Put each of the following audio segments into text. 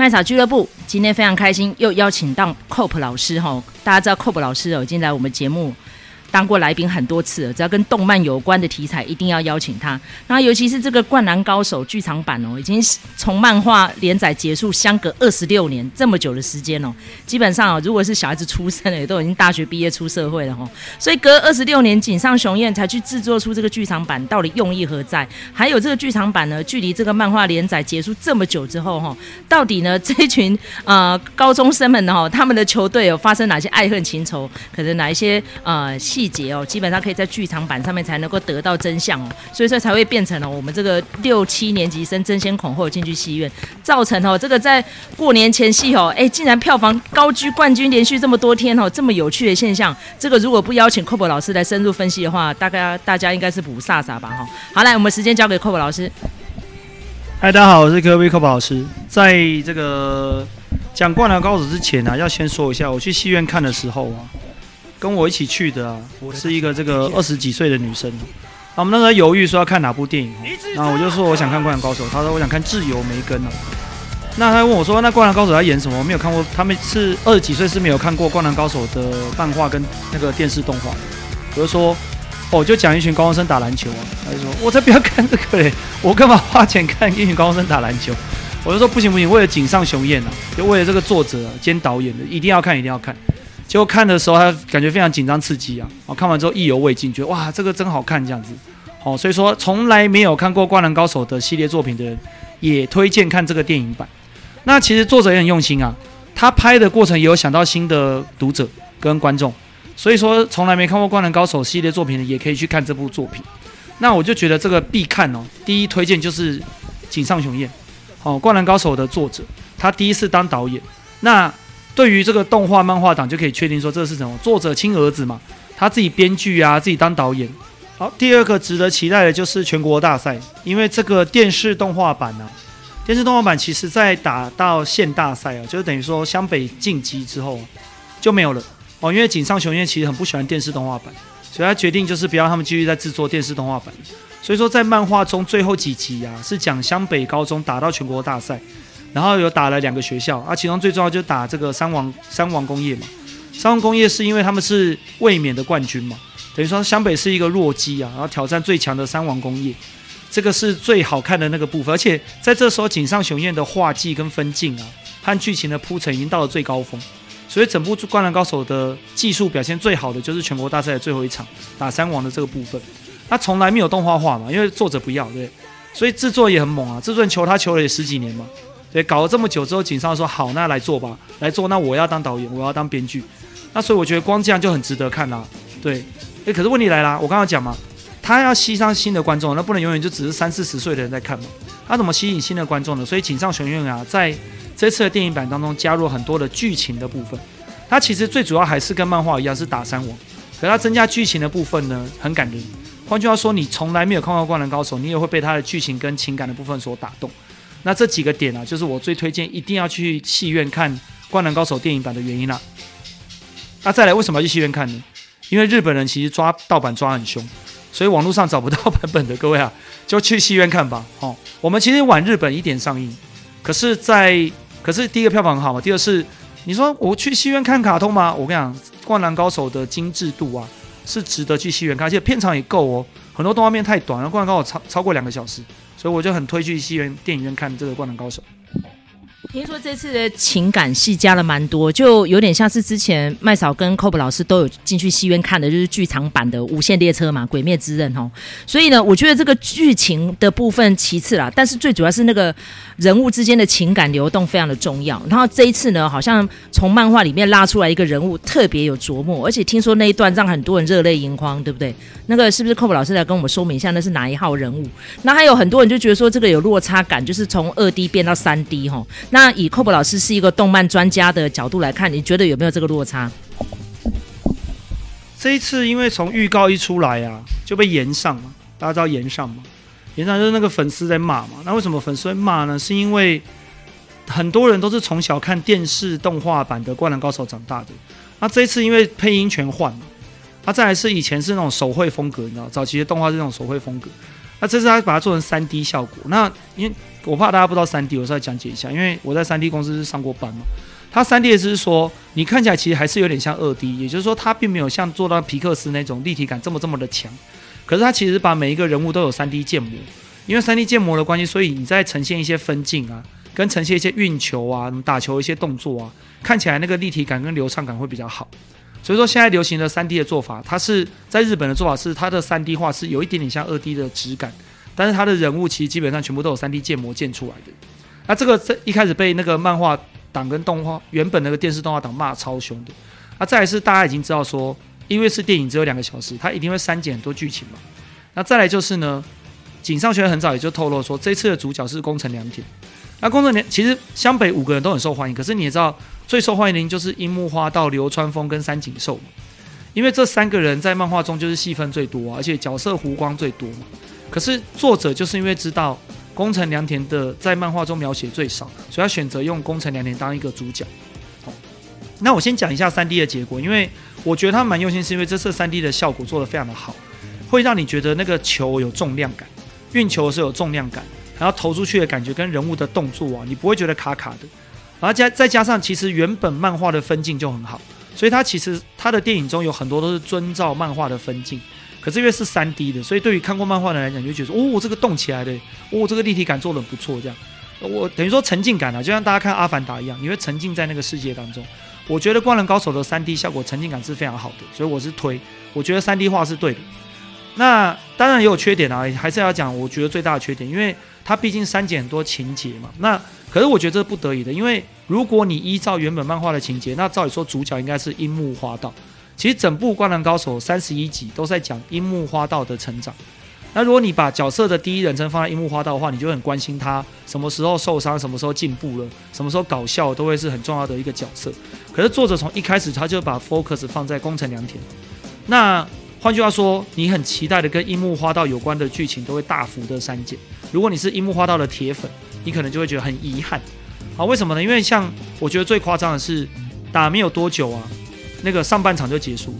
麦草俱乐部今天非常开心，又邀请到 COP 老师哈。大家知道 COP 老师哦，已经来我们节目。当过来宾很多次了，只要跟动漫有关的题材，一定要邀请他。那尤其是这个《灌篮高手》剧场版哦，已经从漫画连载结束相隔二十六年这么久的时间哦，基本上哦，如果是小孩子出生了，也都已经大学毕业出社会了哈。所以隔二十六年，井上雄彦才去制作出这个剧场版，到底用意何在？还有这个剧场版呢，距离这个漫画连载结束这么久之后哈，到底呢这群呃高中生们呢，他们的球队有发生哪些爱恨情仇？可能哪一些呃细节哦，基本上可以在剧场版上面才能够得到真相哦，所以说才会变成了我们这个六七年级生争先恐后进去戏院，造成哦这个在过年前夕哦，哎竟然票房高居冠军，连续这么多天哦，这么有趣的现象，这个如果不邀请 Cope 老师来深入分析的话，大概大家应该是不飒飒吧哈。好，来我们时间交给 Cope 老师。嗨，大家好，我是 Kobe Cope 老师。在这个讲《灌篮高手》之前呢、啊，要先说一下我去戏院看的时候啊。跟我一起去的啊，我是一个这个二十几岁的女生。我们那时候犹豫说要看哪部电影，然后我就说我想看《灌篮高手》，她说我想看《自由梅根》啊。那他问我说：“那《灌篮高手》要演什么？”我没有看过，他们是二十几岁是没有看过《灌篮高手》的漫画跟那个电视动画。我就说：“哦，就讲一群高中生打篮球啊。”他就说：“我才不要看这个嘞，我干嘛花钱看一群高中生打篮球？”我就说：“不行不行，为了井上雄彦啊，就为了这个作者兼导演的，一定要看，一定要看。”结果看的时候，他感觉非常紧张刺激啊！哦看完之后意犹未尽，觉得哇，这个真好看这样子。好，所以说从来没有看过《灌篮高手》的系列作品的人，也推荐看这个电影版。那其实作者也很用心啊，他拍的过程也有想到新的读者跟观众，所以说从来没看过《灌篮高手》系列作品的，也可以去看这部作品。那我就觉得这个必看哦，第一推荐就是井上雄彦，哦，《灌篮高手》的作者，他第一次当导演，那。对于这个动画漫画党就可以确定说，这是什么作者亲儿子嘛，他自己编剧啊，自己当导演。好，第二个值得期待的就是全国大赛，因为这个电视动画版啊，电视动画版其实在打到县大赛啊，就是等于说湘北晋级之后就没有了哦，因为井上雄彦其实很不喜欢电视动画版，所以他决定就是不要他们继续再制作电视动画版。所以说在漫画中最后几集啊，是讲湘北高中打到全国大赛。然后有打了两个学校啊，其中最重要就打这个三王三王工业嘛。三王工业是因为他们是卫冕的冠军嘛，等于说湘北是一个弱鸡啊，然后挑战最强的三王工业，这个是最好看的那个部分。而且在这时候，井上雄彦的画技跟分镜啊，和剧情的铺陈已经到了最高峰，所以整部《灌篮高手》的技术表现最好的就是全国大赛的最后一场打三王的这个部分。他从来没有动画化嘛，因为作者不要，对，所以制作也很猛啊，制作人求他求了也十几年嘛。对，搞了这么久之后，井上说好，那来做吧，来做。那我要当导演，我要当编剧。那所以我觉得光这样就很值得看啦。对，诶，可是问题来啦，我刚刚讲嘛，他要吸上新的观众，那不能永远就只是三四十岁的人在看嘛。他怎么吸引新的观众呢？所以井上雄彦啊，在这次的电影版当中加入很多的剧情的部分。他其实最主要还是跟漫画一样是打三王，可他增加剧情的部分呢，很感人。换句话说，你从来没有看过《灌篮高手》，你也会被他的剧情跟情感的部分所打动。那这几个点啊，就是我最推荐一定要去戏院看《灌篮高手》电影版的原因啦。那再来，为什么要去戏院看呢？因为日本人其实抓盗版抓很凶，所以网络上找不到版本的各位啊，就去戏院看吧。哦，我们其实晚日本一点上映，可是在，在可是第一个票房很好嘛，第二是你说我去戏院看卡通吗？我跟你讲，《灌篮高手》的精致度啊，是值得去戏院看，而且片长也够哦，很多动画片太短了，《灌篮高手》超超过两个小时。所以我就很推去戏院电影院看这个《灌篮高手》。听说这次的情感戏加了蛮多，就有点像是之前麦嫂跟 Cope 老师都有进去戏院看的，就是剧场版的《无限列车》嘛，《鬼灭之刃》哦。所以呢，我觉得这个剧情的部分其次啦，但是最主要是那个。人物之间的情感流动非常的重要。然后这一次呢，好像从漫画里面拉出来一个人物特别有琢磨，而且听说那一段让很多人热泪盈眶，对不对？那个是不是 Cope 老师来跟我们说明一下，那是哪一号人物？那还有很多人就觉得说这个有落差感，就是从二 D 变到三 D 哈。那那以 Cope 老师是一个动漫专家的角度来看，你觉得有没有这个落差？这一次因为从预告一出来啊，就被延上嘛，大家知道延上吗？原来就是那个粉丝在骂嘛，那为什么粉丝会骂呢？是因为很多人都是从小看电视动画版的《灌篮高手》长大的，那这一次因为配音全换了，那再来是以前是那种手绘风格，你知道，早期的动画是那种手绘风格，那这次他把它做成三 D 效果，那因为我怕大家不知道三 D，我稍微讲解一下，因为我在三 D 公司是上过班嘛。它三 D 的是说，你看起来其实还是有点像二 D，也就是说它并没有像做到皮克斯那种立体感这么这么的强。可是它其实把每一个人物都有三 D 建模，因为三 D 建模的关系，所以你在呈现一些分镜啊，跟呈现一些运球啊、打球一些动作啊，看起来那个立体感跟流畅感会比较好。所以说现在流行的三 D 的做法，它是在日本的做法是它的三 D 画是有一点点像二 D 的质感，但是他的人物其实基本上全部都有三 D 建模建出来的。那这个在一开始被那个漫画党跟动画原本那个电视动画党骂超凶的。那再来是大家已经知道说。因为是电影，只有两个小时，它一定会删减很多剧情嘛。那再来就是呢，井上学很早也就透露说，这次的主角是宫城良田。那宫城良其实湘北五个人都很受欢迎，可是你也知道，最受欢迎的就是樱木花道、流川枫跟三井寿嘛。因为这三个人在漫画中就是戏份最多，而且角色弧光最多嘛。可是作者就是因为知道宫城良田的在漫画中描写最少，所以他选择用宫城良田当一个主角。好，那我先讲一下三 D 的结果，因为。我觉得他蛮用心，是因为这次三 D 的效果做得非常的好，会让你觉得那个球有重量感，运球是有重量感，然后投出去的感觉跟人物的动作啊，你不会觉得卡卡的。然后加再加上，其实原本漫画的分镜就很好，所以它其实它的电影中有很多都是遵照漫画的分镜。可是因为是三 D 的，所以对于看过漫画的人来讲，就觉得哦，这个动起来的，哦，这个立体感做的不错，这样。我等于说沉浸感啊，就像大家看《阿凡达》一样，你会沉浸在那个世界当中。我觉得《灌篮高手》的三 D 效果沉浸感是非常好的，所以我是推。我觉得三 D 画是对的。那当然也有缺点啊，还是要讲。我觉得最大的缺点，因为它毕竟删减很多情节嘛。那可是我觉得这是不得已的，因为如果你依照原本漫画的情节，那照理说主角应该是樱木花道。其实整部《灌篮高手》三十一集都在讲樱木花道的成长。那如果你把角色的第一人称放在樱木花道的话，你就很关心他什么时候受伤，什么时候进步了，什么时候搞笑，都会是很重要的一个角色。可是作者从一开始他就把 focus 放在宫城良田。那换句话说，你很期待的跟樱木花道有关的剧情都会大幅的删减。如果你是樱木花道的铁粉，你可能就会觉得很遗憾。啊，为什么呢？因为像我觉得最夸张的是打没有多久啊，那个上半场就结束。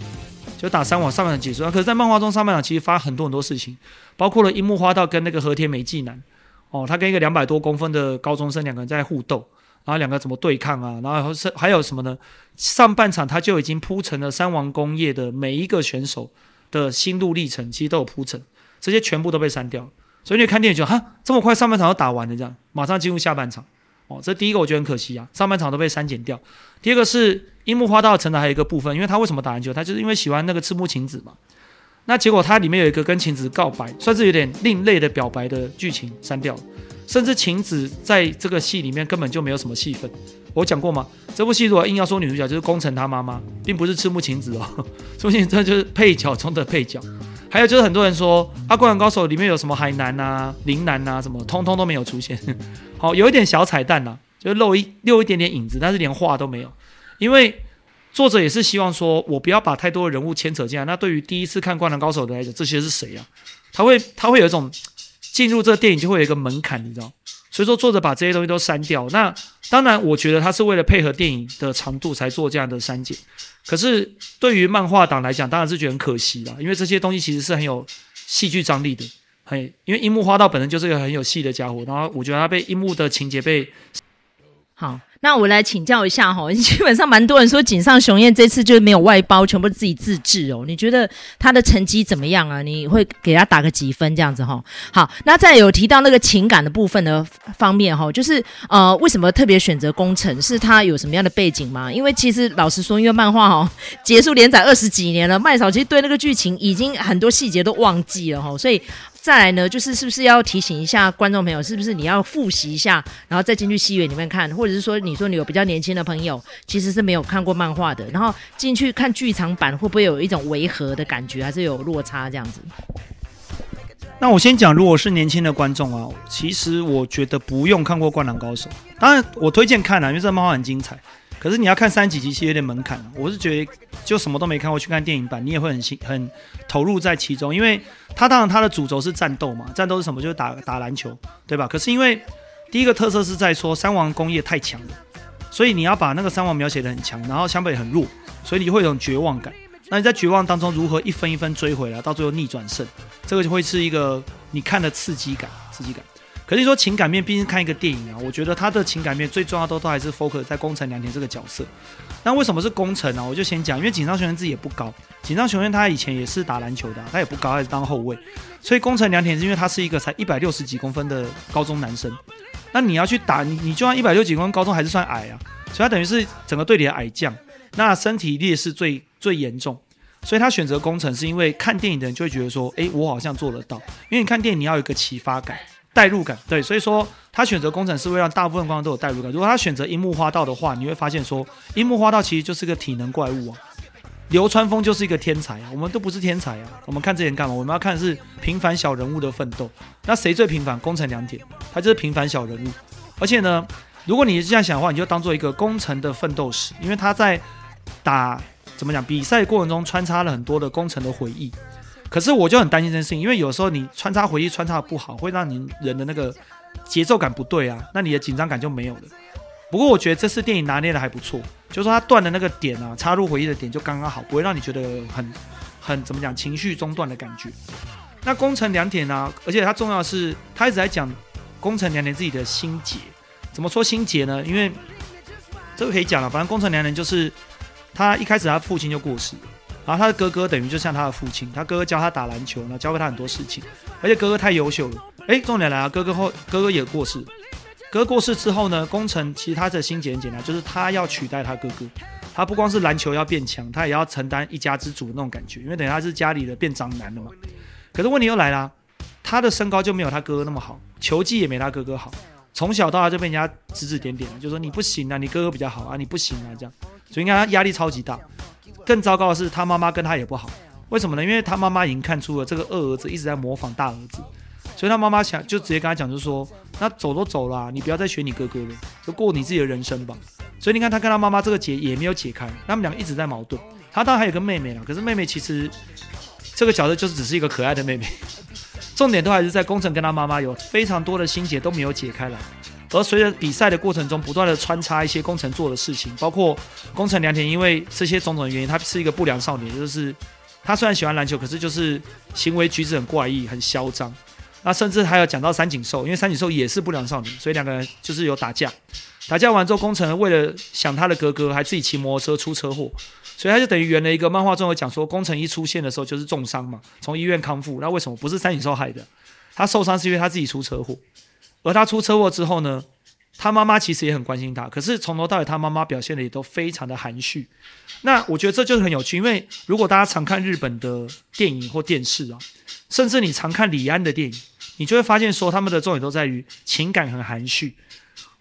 就打三网上半场结束啊，可是，在漫画中上半场其实发很多很多事情，包括了樱木花道跟那个和田美纪男，哦，他跟一个两百多公分的高中生两个人在互斗，然后两个怎么对抗啊？然后是还有什么呢？上半场他就已经铺成了三王工业的每一个选手的心路历程，其实都有铺陈，这些全部都被删掉，所以你看电影就哈这么快上半场就打完了，这样马上进入下半场。哦，这第一个我觉得很可惜啊，上半场都被删减掉。第二个是樱木花道成长还有一个部分，因为他为什么打篮球？他就是因为喜欢那个赤木晴子嘛。那结果他里面有一个跟晴子告白，算是有点另类的表白的剧情删掉了，甚至晴子在这个戏里面根本就没有什么戏份。我讲过吗？这部戏如果硬要说女主角，就是宫城他妈妈，并不是赤木晴子哦。所以这就是配角中的配角。还有就是很多人说《阿灌篮高手》里面有什么海南啊、陵南呐，什么通通都没有出现。好，有一点小彩蛋呐、啊，就露一露一点点影子，但是连话都没有。因为作者也是希望说，我不要把太多的人物牵扯进来。那对于第一次看《灌篮高手》的来讲，这些是谁啊？他会他会有一种进入这个电影就会有一个门槛，你知道？所以说作者把这些东西都删掉。那当然，我觉得他是为了配合电影的长度才做这样的删减。可是对于漫画党来讲，当然是觉得很可惜啦，因为这些东西其实是很有戏剧张力的。嘿，因为樱木花道本身就是一个很有戏的家伙，然后我觉得他被樱木的情节被好。那我来请教一下哈，基本上蛮多人说井上雄彦这次就是没有外包，全部自己自制哦。你觉得他的成绩怎么样啊？你会给他打个几分这样子哈？好，那再有提到那个情感的部分的方面哈，就是呃，为什么特别选择工程？是他有什么样的背景吗？因为其实老实说，因为漫画哈结束连载二十几年了，麦嫂其实对那个剧情已经很多细节都忘记了哈，所以。再来呢，就是是不是要提醒一下观众朋友，是不是你要复习一下，然后再进去戏院里面看，或者是说你说你有比较年轻的朋友，其实是没有看过漫画的，然后进去看剧场版，会不会有一种违和的感觉，还是有落差这样子？那我先讲，如果是年轻的观众啊，其实我觉得不用看过《灌篮高手》，当然我推荐看啊，因为这漫画很精彩。可是你要看三几集其实有点门槛，我是觉得就什么都没看过去看电影版，你也会很心很投入在其中，因为它当然它的主轴是战斗嘛，战斗是什么？就是打打篮球，对吧？可是因为第一个特色是在说三王工业太强了，所以你要把那个三王描写的很强，然后湘北很弱，所以你会有种绝望感。那你在绝望当中如何一分一分追回来，到最后逆转胜，这个就会是一个你看的刺激感，刺激感。可是说情感面，毕竟看一个电影啊，我觉得他的情感面最重要的都都还是 focus 在宫城良田这个角色。那为什么是宫城呢？我就先讲，因为井上雄彦自己也不高，井上雄彦他以前也是打篮球的，他也不高，还是当后卫。所以宫城良田是因为他是一个才一百六十几公分的高中男生，那你要去打你，你就算一百六十几公分高中还是算矮啊，所以他等于是整个队里的矮将，那身体劣势最最严重，所以他选择宫城是因为看电影的人就会觉得说，诶，我好像做得到，因为你看电影你要有一个启发感、代入感，对，所以说他选择工程是会让大部分观众都有代入感。如果他选择樱木花道的话，你会发现说，樱木花道其实就是个体能怪物啊。流川枫就是一个天才啊，我们都不是天才啊。我们看这点干嘛？我们要看的是平凡小人物的奋斗。那谁最平凡？工程良田，他就是平凡小人物。而且呢，如果你是这样想的话，你就当做一个工程的奋斗史，因为他在打怎么讲比赛过程中穿插了很多的工程的回忆。可是我就很担心这件事情，因为有时候你穿插回忆穿插的不好，会让你人的那个节奏感不对啊，那你的紧张感就没有了。不过我觉得这次电影拿捏的还不错。就是说他断的那个点啊，插入回忆的点就刚刚好，不会让你觉得很很怎么讲情绪中断的感觉。那宫城良田啊，而且他重要的是，他一直在讲宫城良田自己的心结。怎么说心结呢？因为这个可以讲了，反正宫城良田就是他一开始他父亲就过世，然后他的哥哥等于就像他的父亲，他哥哥教他打篮球，然后教会他很多事情，而且哥哥太优秀了。诶，重点来了，哥哥后哥哥也过世。哥哥过世之后呢，工程其实他的心结很简单，就是他要取代他哥哥。他不光是篮球要变强，他也要承担一家之主的那种感觉，因为等于他是家里的变长男了嘛。可是问题又来了，他的身高就没有他哥哥那么好，球技也没他哥哥好，从小到大就被人家指指点点，就说你不行啊，你哥哥比较好啊，你不行啊这样。所以你看他压力超级大。更糟糕的是，他妈妈跟他也不好。为什么呢？因为他妈妈已经看出了这个二儿子一直在模仿大儿子。所以他妈妈想就直接跟他讲，就说，那走都走了，你不要再学你哥哥了，就过你自己的人生吧。所以你看他跟他妈妈这个结也没有解开，他们两个一直在矛盾。他当然还有个妹妹了，可是妹妹其实这个角色就是只是一个可爱的妹妹，重点都还是在工程跟他妈妈有非常多的心结都没有解开来。而随着比赛的过程中，不断的穿插一些工程做的事情，包括工程良田因为这些种种原因，他是一个不良少年，就是他虽然喜欢篮球，可是就是行为举止很怪异，很嚣张。那甚至还有讲到三井寿，因为三井寿也是不良少年，所以两个人就是有打架。打架完之后，工程为了想他的哥哥，还自己骑摩托车出车祸，所以他就等于圆了一个漫画中有讲说，工程一出现的时候就是重伤嘛，从医院康复。那为什么不是三井寿害的？他受伤是因为他自己出车祸。而他出车祸之后呢，他妈妈其实也很关心他，可是从头到尾他妈妈表现的也都非常的含蓄。那我觉得这就是很有趣，因为如果大家常看日本的电影或电视啊，甚至你常看李安的电影。你就会发现，说他们的重点都在于情感很含蓄。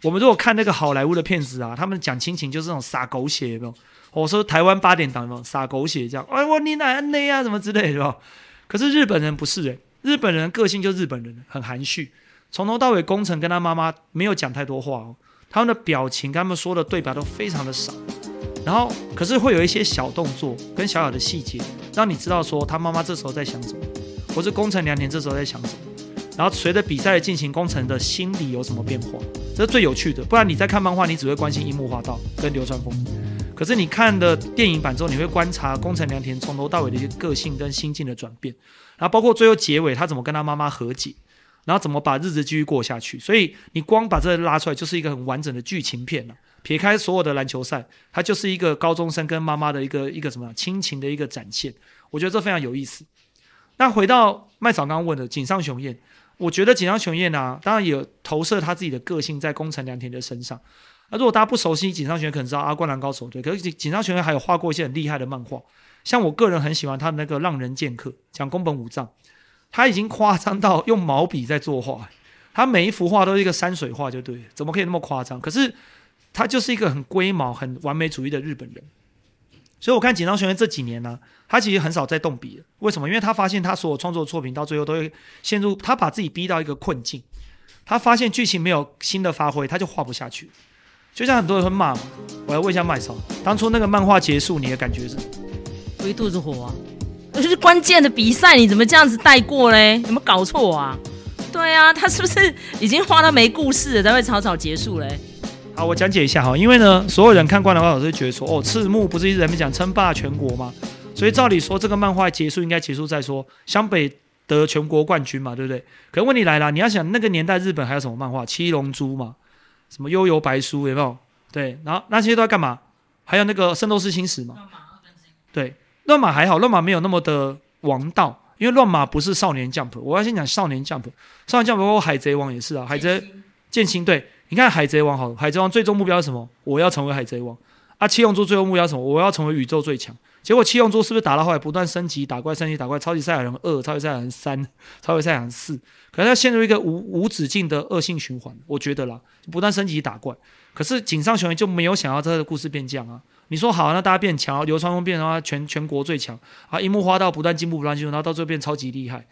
我们如果看那个好莱坞的片子啊，他们讲亲情就是那种撒狗血，有没有？我说台湾八点档有没有撒狗血这样？哎，我你奶奶啊，什么之类的，是吧？可是日本人不是诶，日本人个性就日本人，很含蓄。从头到尾，宫城跟他妈妈没有讲太多话哦，他们的表情跟他们说的对白都非常的少。然后，可是会有一些小动作跟小小的细节，让你知道说他妈妈这时候在想什么，或是宫城良田这时候在想什么。然后随着比赛的进行，宫城的心理有什么变化？这是最有趣的。不然你在看漫画，你只会关心樱木花道跟流川枫。可是你看的电影版之后，你会观察宫城良田从头到尾的一些个性跟心境的转变。然后包括最后结尾，他怎么跟他妈妈和解，然后怎么把日子继续过下去。所以你光把这拉出来，就是一个很完整的剧情片了。撇开所有的篮球赛，它就是一个高中生跟妈妈的一个一个什么亲情的一个展现。我觉得这非常有意思。那回到麦草刚刚问的井上雄彦。我觉得井上雄彦啊，当然也投射他自己的个性在宫城良田的身上。那如果大家不熟悉井上雄彦，可能知道《阿灌篮高手》对，可是井上雄彦还有画过一些很厉害的漫画，像我个人很喜欢他的那个《浪人剑客》，讲宫本武藏，他已经夸张到用毛笔在作画，他每一幅画都是一个山水画，就对，怎么可以那么夸张？可是他就是一个很龟毛、很完美主义的日本人。所以我看井上雄彦这几年呢、他其实很少在动笔了。为什么？因为他发现他所有创作的作品到最后都会陷入他把自己逼到一个困境。他发现剧情没有新的发挥，他就画不下去。就像很多人会骂嘛，我要问一下麦嫂，当初那个漫画结束，你的感觉是？我一肚子火啊！那就是关键的比赛，你怎么这样子带过嘞？有没有搞错啊？对啊，他是不是已经画到没故事了才会草草结束嘞？好，我讲解一下哈，因为呢，所有人看《灌篮高手》都觉得说，哦，赤木不是一直在讲称霸全国吗？所以照理说，这个漫画结束应该结束再说湘北得全国冠军嘛，对不对？可问题来了，你要想那个年代日本还有什么漫画？七龙珠嘛，什么幽游白书有没有？对，然后那些都在干嘛？还有那个圣斗士星矢嘛，对，乱马还好，乱马没有那么的王道，因为乱马不是少年 Jump。我要先讲少年 Jump，少年 Jump 包括海贼王也是啊，海贼剑心对，你看海贼王好，海贼王最终目标是什么？我要成为海贼王。啊，七龙珠最后目标是什么？我要成为宇宙最强。结果七龙珠是不是打到后来不断升级，打怪升级打怪，超级赛亚人二、超级赛亚人三、超级赛亚人四，可能它陷入一个无无止境的恶性循环。我觉得啦，不断升级打怪，可是井上雄彦就没有想要他的故事变这样啊。你说好，那大家变强，流川枫变成全全国最强啊，樱木花道不断进步，不断进步，然后到最后变超级厉害。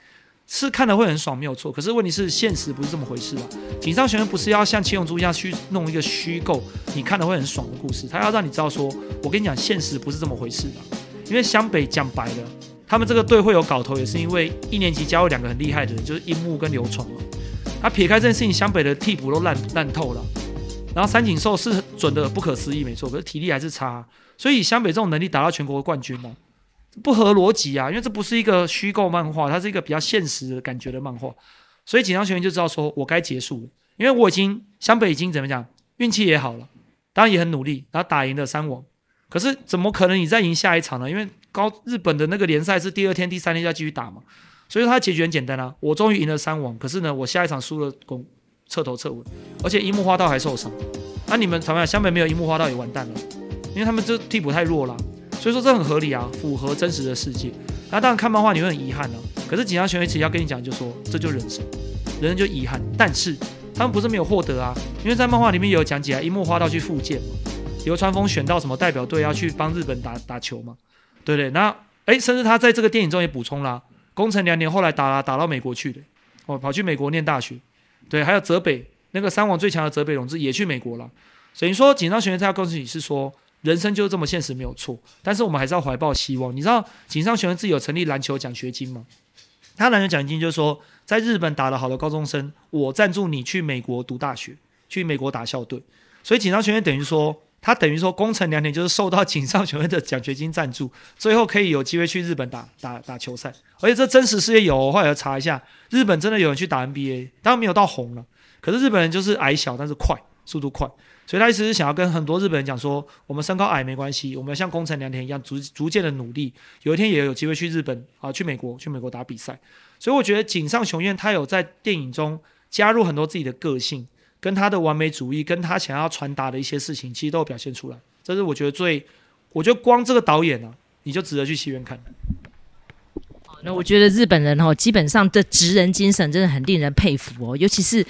是看的会很爽，没有错。可是问题是，现实不是这么回事啊。井上雄彦不是要像七龙珠一样去弄一个虚构，你看的会很爽的故事。他要让你知道说，我跟你讲，现实不是这么回事的。因为湘北讲白了，他们这个队会有搞头，也是因为一年级加入两个很厉害的人，就是樱木跟流川嘛。他撇开这件事情，湘北的替补都烂烂透了。然后三井寿是准的不可思议，没错，可是体力还是差。所以湘北这种能力打到全国冠军嘛。不合逻辑啊，因为这不是一个虚构漫画，它是一个比较现实的感觉的漫画，所以井上雄彦就知道说，我该结束了，因为我已经湘北已经怎么讲，运气也好了，当然也很努力，然后打赢了三王，可是怎么可能你再赢下一场呢？因为高日本的那个联赛是第二天、第三天就要继续打嘛，所以他结局很简单啊，我终于赢了三王，可是呢，我下一场输了，攻彻头彻尾，而且樱木花道还受伤，那、你们怎么样？湘北没有樱木花道也完蛋了，因为他们这替补太弱了。所以说这很合理啊，符合真实的世界。那当然看漫画你会很遗憾啊。可是井上雄彦其实要跟你讲，就说这就人生，人生就遗憾。但是他们不是没有获得啊，因为在漫画里面有讲解啊，樱木花道去复健嘛，流川枫选到什么代表队要去帮日本打打球嘛，对不对？那诶，甚至他在这个电影中也补充啦，宫城良年后来打打到美国去的，哦，跑去美国念大学，对，还有泽北那个三王最强的泽北荣治也去美国了。等于说井上雄彦他要告诉你是说。人生就是这么现实，没有错。但是我们还是要怀抱希望。你知道井上雄彦自己有成立篮球奖学金吗？他篮球奖学金就是说，在日本打得好的高中生，我赞助你去美国读大学，去美国打校队。所以井上雄彦等于说，他等于说，宫城良田就是受到井上雄彦的奖学金赞助，最后可以有机会去日本打打打球赛。而且这真实世界有，我后来查一下，日本真的有人去打 NBA，当然没有到红了。可是日本人就是矮小，但是快，速度快。所以他意思是想要跟很多日本人讲说，我们身高矮没关系，我们要像宫城良田一样逐逐渐的努力，有一天也有机会去日本啊，去美国，去美国打比赛。所以我觉得井上雄彦他有在电影中加入很多自己的个性，跟他的完美主义，跟他想要传达的一些事情，其实都有表现出来。这是我觉得最，我觉得光这个导演啊，你就值得去戏院看。那我觉得日本人哦，基本上的职人精神真的很令人佩服哦，尤其是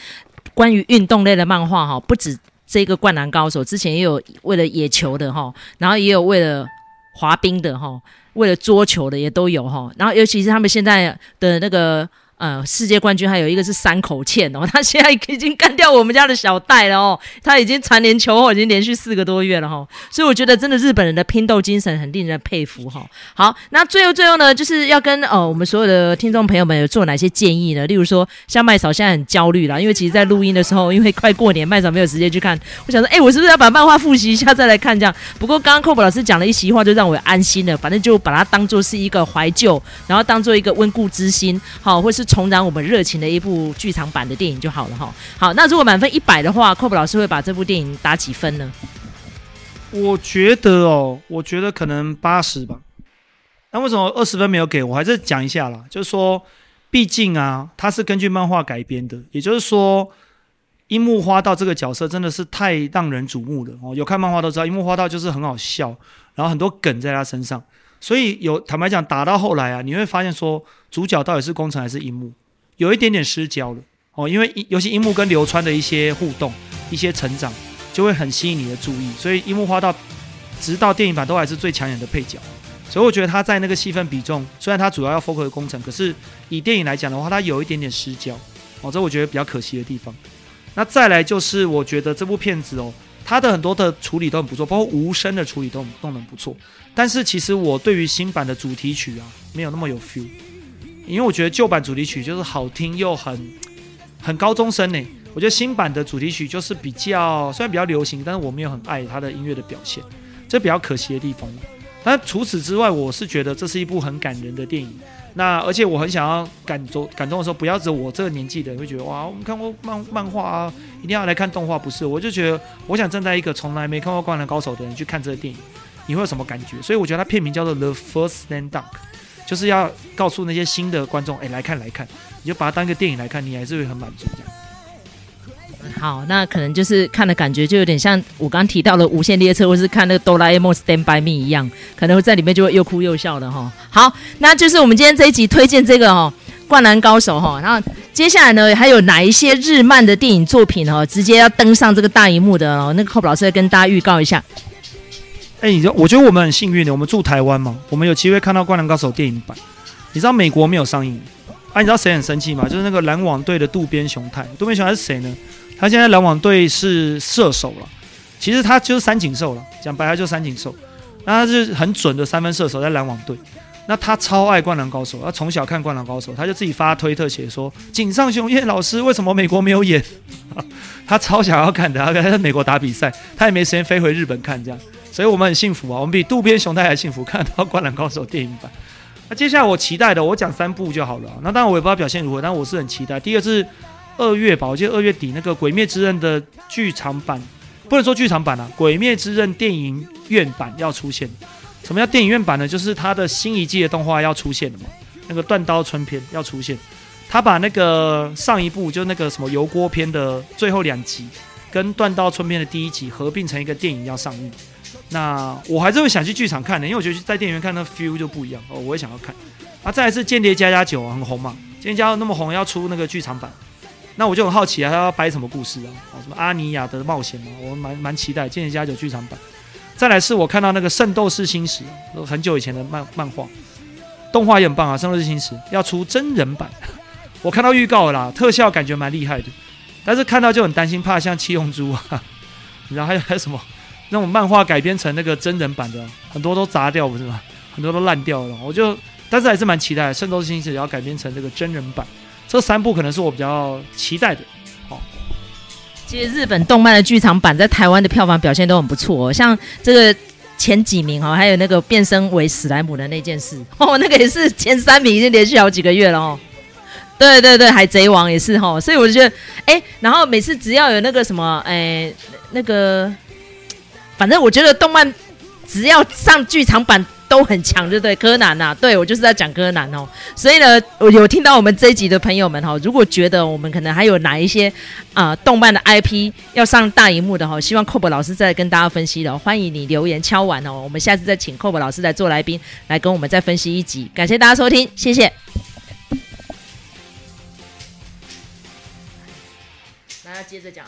关于运动类的漫画哈，不止。这个灌篮高手之前也有为了野球的哈，然后也有为了滑冰的哈，为了桌球的也都有哈，然后尤其是他们现在的那个。呃，世界冠军还有一个是山口茜哦，他现在已经干掉我们家的小戴了哦，他已经蝉联球后已经连续四个多月了哈、哦，所以我觉得真的日本人的拼斗精神很令人佩服哈、哦。好，那最后最后呢，就是要跟呃我们所有的听众朋友们有做哪些建议呢？例如说，像麦嫂现在很焦虑啦，因为其实在录音的时候，因为快过年，麦嫂没有时间去看。我想说，哎，我是不是要把漫画复习一下再来看这样？不过刚刚 Cob 老师讲了一席话，就让我安心了。反正就把它当做是一个怀旧，然后当做一个温故知新，好，或是。重燃我们热情的一部剧场版的电影就好了哈。好，那如果满分一百的话，Cob 老师会把这部电影打几分呢？我觉得哦，我觉得可能八十吧。那为什么二十分没有给我？还是讲一下啦，就是说，毕竟啊，它是根据漫画改编的，也就是说，樱木花道这个角色真的是太让人瞩目了哦。有看漫画都知道，樱木花道就是很好笑，然后很多梗在他身上。所以有坦白讲，打到后来啊，你会发现说，主角到底是宫城还是樱木，有一点点失焦了哦。因为尤其樱木跟流川的一些互动、一些成长，就会很吸引你的注意。所以樱木花道直到电影版都还是最抢眼的配角。所以我觉得他在那个戏份比重，虽然他主要要 focus 宫城，可是以电影来讲的话，他有一点点失焦哦，这我觉得比较可惜的地方。那再来就是，我觉得这部片子哦。他的很多的处理都很不错，包括无声的处理都都很不错。但是其实我对于新版的主题曲啊，没有那么有 feel，因为我觉得旧版主题曲就是好听又很很高中生呢。我觉得新版的主题曲就是比较虽然比较流行，但是我没有很爱他的音乐的表现，这比较可惜的地方。但除此之外，我是觉得这是一部很感人的电影。那而且我很想要感动感动的时候，不要只有我这个年纪的人会觉得哇，我们看过漫漫画啊，一定要来看动画，不是？我就觉得我想站在一个从来没看过《灌篮高手》的人去看这个电影，你会有什么感觉？所以我觉得它片名叫做《The First Stand Up》，就是要告诉那些新的观众，哎，来看来看，你就把它当一个电影来看，你还是会很满足这样。好，那可能就是看的感觉就有点像我刚刚提到的《无限列车》，或是看那个《哆啦 A 梦 Stand by Me》一样，可能会在里面就会又哭又笑的哈。好，那就是我们今天这一集推荐这个哈《灌篮高手》哈。然后接下来呢，还有哪一些日漫的电影作品哈，直接要登上这个大荧幕的哦？那个 Cob 老师要跟大家预告一下。哎，你知道，我觉得我们很幸运的，我们住台湾嘛，我们有机会看到《灌篮高手》电影版。你知道美国没有上映啊？你知道谁很生气吗？就是那个篮网队的渡边雄太。渡边雄太是谁呢？他现在篮网队是射手了，其实他就是三井寿了，讲白了就三井寿，那他是很准的三分射手，在篮网队。那他超爱灌篮高手，他从小看灌篮高手，他就自己发推特写说：“井上雄彦老师为什么美国没有演？” 他超想要看的，他在美国打比赛，他也没时间飞回日本看这样，所以我们很幸福啊，我们比渡边雄太还幸福，看到灌篮高手电影版。那接下来我期待的，我讲三部就好了。那当然我也不知道表现如何，但我是很期待。第一个是。二月吧，我记得二月底那个《鬼灭之刃》的剧场版，不能说剧场版啊，《鬼灭之刃》电影院版要出现。什么叫电影院版呢？就是它的新一季的动画要出现了嘛。那个断刀春篇要出现，他把那个上一部就那个什么油锅篇的最后两集，跟断刀春篇的第一集合并成一个电影要上映。那我还是会想去剧场看的，因为我觉得在电影院看那 feel 就不一样哦，我也想要看。啊，再来是《间谍家家酒》很红嘛，《间谍家》那么红，要出那个剧场版。那我就很好奇啊，他要掰什么故事啊？哦，什么阿尼亚的冒险嘛，我蛮蛮期待《间谍家酒》剧场版。再来是我看到那个《圣斗士星矢》，很久以前的漫漫画，动画也很棒啊，《圣斗士星矢》要出真人版，我看到预告了啦，特效感觉蛮厉害的，但是看到就很担心，怕像七龙珠啊，然后还有还有什么那种漫画改编成那个真人版的，很多都砸掉不是吗？很多都烂掉了，我就但是还是蛮期待《圣斗士星矢》要改编成这个真人版。这三部可能是我比较期待的。好，其实日本动漫的剧场版在台湾的票房表现都很不错哦，像这个前几名哈，还有那个变身为史莱姆的那件事 哦，那个也是前三名，已经连续好几个月了哦。对对对，海贼王也是哈，所以我就觉得，哎，然后每次只要有那个什么，哎，那个，反正我觉得动漫只要上剧场版。都很强，对不对？柯南呐、啊，对我就是在讲柯南哦。所以呢，我有听到我们这一集的朋友们哈，如果觉得我们可能还有哪一些啊、动漫的 IP 要上大荧幕的哈，希望 Cob 老师再跟大家分析的，欢迎你留言敲完哦。我们下次再请 Cob 老师来做来宾，来跟我们再分析一集。感谢大家收听，谢谢。那要接着讲。